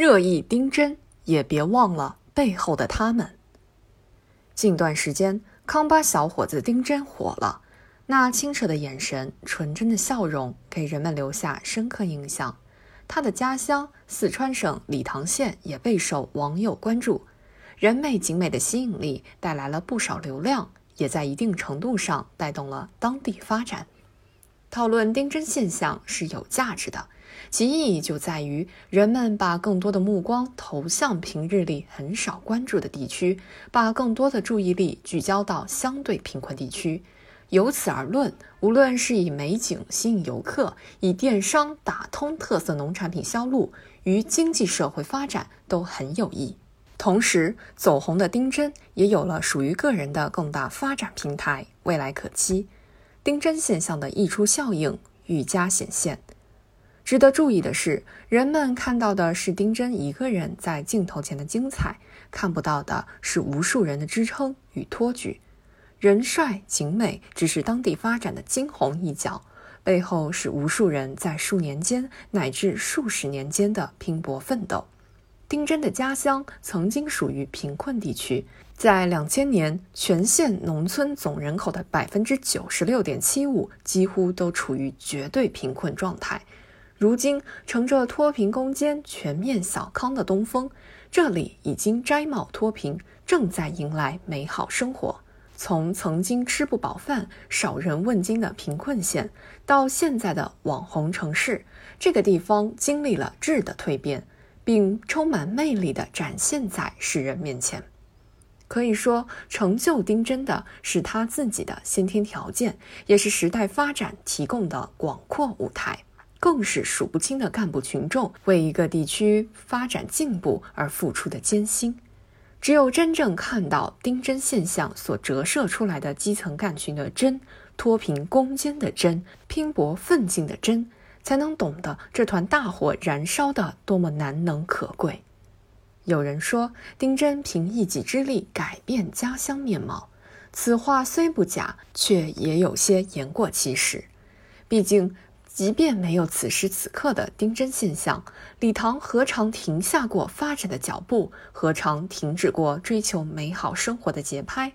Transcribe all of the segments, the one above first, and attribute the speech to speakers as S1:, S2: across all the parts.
S1: 热议丁真，也别忘了背后的他们。近段时间，康巴小伙子丁真火了，那清澈的眼神、纯真的笑容，给人们留下深刻印象。他的家乡四川省理塘县也备受网友关注，人美景美的吸引力带来了不少流量，也在一定程度上带动了当地发展。讨论丁真现象是有价值的。其意义就在于，人们把更多的目光投向平日里很少关注的地区，把更多的注意力聚焦到相对贫困地区。由此而论，无论是以美景吸引游客，以电商打通特色农产品销路，与经济社会发展都很有益。同时，走红的丁真也有了属于个人的更大发展平台，未来可期。丁真现象的溢出效应愈加显现。值得注意的是，人们看到的是丁真一个人在镜头前的精彩，看不到的是无数人的支撑与托举。人帅景美只是当地发展的惊鸿一角，背后是无数人在数年间乃至数十年间的拼搏奋斗。丁真的家乡曾经属于贫困地区，在两千年，全县农村总人口的百分之九十六点七五几乎都处于绝对贫困状态。如今乘着脱贫攻坚、全面小康的东风，这里已经摘帽脱贫，正在迎来美好生活。从曾经吃不饱饭、少人问津的贫困县，到现在的网红城市，这个地方经历了质的蜕变，并充满魅力地展现在世人面前。可以说，成就丁真的是他自己的先天条件，也是时代发展提供的广阔舞台。更是数不清的干部群众为一个地区发展进步而付出的艰辛。只有真正看到丁真现象所折射出来的基层干群的真、脱贫攻坚的真、拼搏奋进的真，才能懂得这团大火燃烧的多么难能可贵。有人说，丁真凭一己之力改变家乡面貌，此话虽不假，却也有些言过其实。毕竟。即便没有此时此刻的丁真现象，礼堂何尝停下过发展的脚步？何尝停止过追求美好生活的节拍？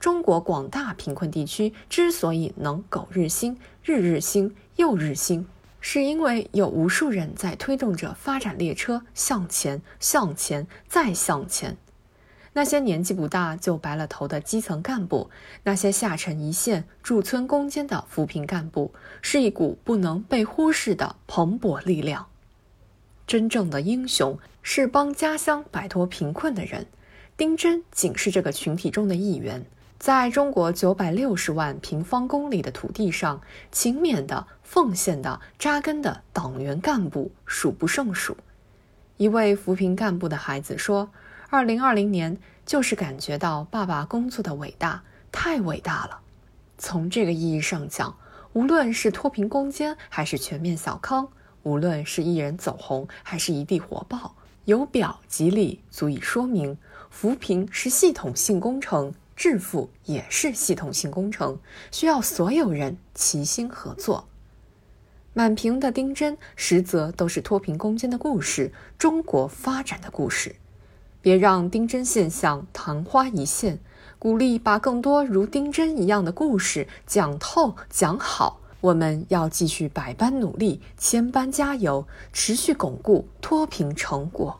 S1: 中国广大贫困地区之所以能苟日新、日日新又日新，是因为有无数人在推动着发展列车向前、向前、再向前。那些年纪不大就白了头的基层干部，那些下沉一线、驻村攻坚的扶贫干部，是一股不能被忽视的蓬勃力量。真正的英雄是帮家乡摆脱贫困的人，丁真仅是这个群体中的一员。在中国九百六十万平方公里的土地上，勤勉的、奉献的、扎根的党员干部数不胜数。一位扶贫干部的孩子说。二零二零年，就是感觉到爸爸工作的伟大，太伟大了。从这个意义上讲，无论是脱贫攻坚，还是全面小康，无论是一人走红，还是一地火爆，有表及里，足以说明扶贫是系统性工程，致富也是系统性工程，需要所有人齐心合作。满屏的丁真，实则都是脱贫攻坚的故事，中国发展的故事。别让丁真现象昙花一现，鼓励把更多如丁真一样的故事讲透讲好。我们要继续百般努力，千般加油，持续巩固脱贫成果。